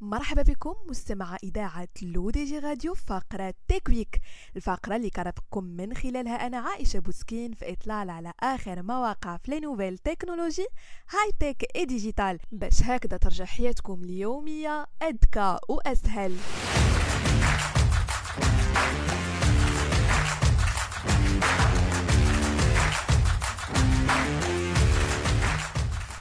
مرحبا بكم مستمع إذاعة L'ODJ Radio فقرة Tech Week الفقرة اللي كنرافقكم من خلالها أنا عائشة بوسكين في إطلالة على آخر ما وقع في nouvelles technologies high-tech et digital باش هكذا ترجع حياتكم اليومية أذكى وأسهل.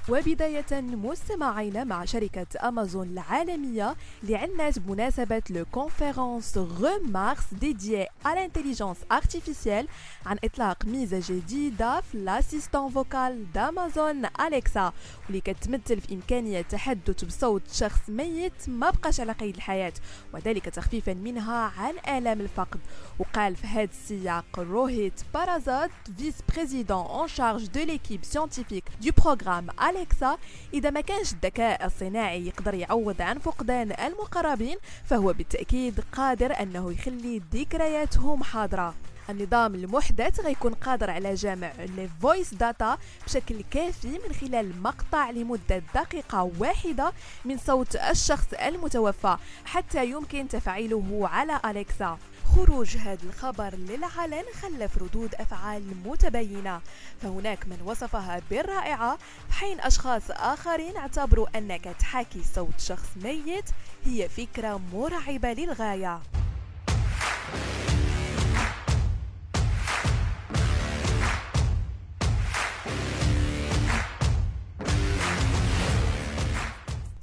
وبداية مستمعين مع شركة أمازون العالمية علنات بمناسبة la conférence re:MARS dédiée à l'intelligence artificielle عن إطلاق ميزة جديدة في l'assistant vocal d'Amazon Alexa واللي كتمثل في إمكانية التحدث بصوت شخص ميت ما بقاش على قيد الحياة وذلك تخفيفا منها عن آلام الفقد. وقال في هذا السياق روهيت براساد vice-président en charge de l'équipe scientifique du programme Alexa إذا ما كانش الذكاء الصناعي يقدر يعوض عن فقدان المقربين فهو بالتأكيد قادر أنه يخلي ذكرياتهم حاضرة. النظام المحدث غيكون قادر على جمع les voice data بشكل كافي من خلال مقطع لمدة دقيقة واحدة من صوت الشخص المتوفى حتى يمكن تفعيله على أليكسا. خروج هذا الخبر للعلن خلف ردود أفعال متباينة. فهناك من وصفها بالرائعة في حين أشخاص آخرين اعتبروا أنك تحاكي صوت شخص ميت هي فكرة مرعبة للغاية.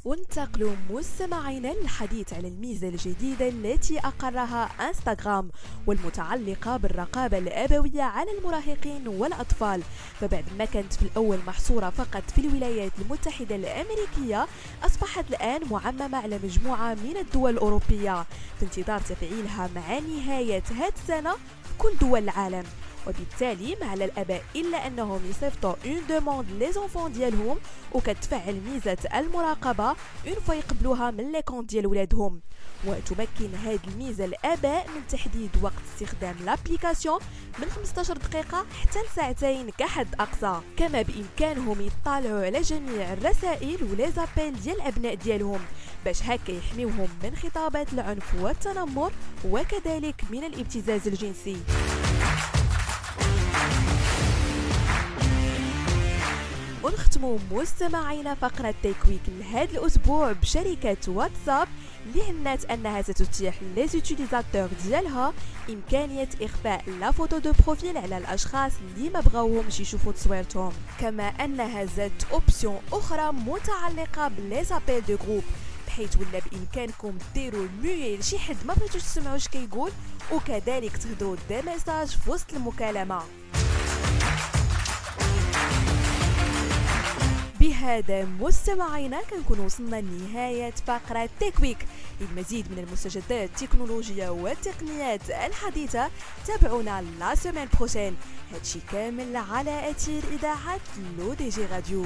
وانتقلوا مستمعينا للحديث على الميزة الجديدة التي أقرها إنستغرام والمتعلقة بالرقابة الأبوية على المراهقين والأطفال. فبعد ما كانت في الأول محصورة فقط في الولايات المتحدة الأمريكية أصبحت الآن معممة على مجموعة من الدول الأوروبية. في انتظار تفعيلها مع نهاية هذه السنة في كل دول العالم. وبالتالي ما على الأباء إلا أنهم يصيفطوا une demande ل les enfants ديالهم وكتفعل ميزة المراقبة une fois يقبلوها من les comptes ديال ولادهم. وتمكن هذه الميزة الأباء من تحديد وقت استخدام l'application من 15 دقيقة حتى لساعتين كحد أقصى. كما بإمكانهم يطلعوا على جميع الرسائل و les appels ديال الأبناء ديالهم باش هكا يحميوهم من خطابات العنف والتنمر وكذلك من الابتزاز الجنسي. ونختموا مستمعينا فقرة Tech Week لهذا الأسبوع بشركة واتساب اللي أنها ستتيح les utilisateurs ديالها إمكانية إخفاء la photo de profil على الأشخاص اللي ما بغاوهمش يشوفوا تصويرتهم. كما أنها زادت option أخرى متعلقة ب les appels de groupe بحيث ولا بإمكانكم ديروا mute لشي حد ما بغيتوش تسمعوا اش كيقول وكذلك تهضروا des messages في وسط المكالمة. بهذا مستمعينا كنكون وصلنا لنهاية فقرة Tech Week للمزيد من المستجدات التكنولوجية والتقنيات الحديثة تابعونا la semaine prochaine. هادشي كامل على أثير إذاعة L'ODJ Radio.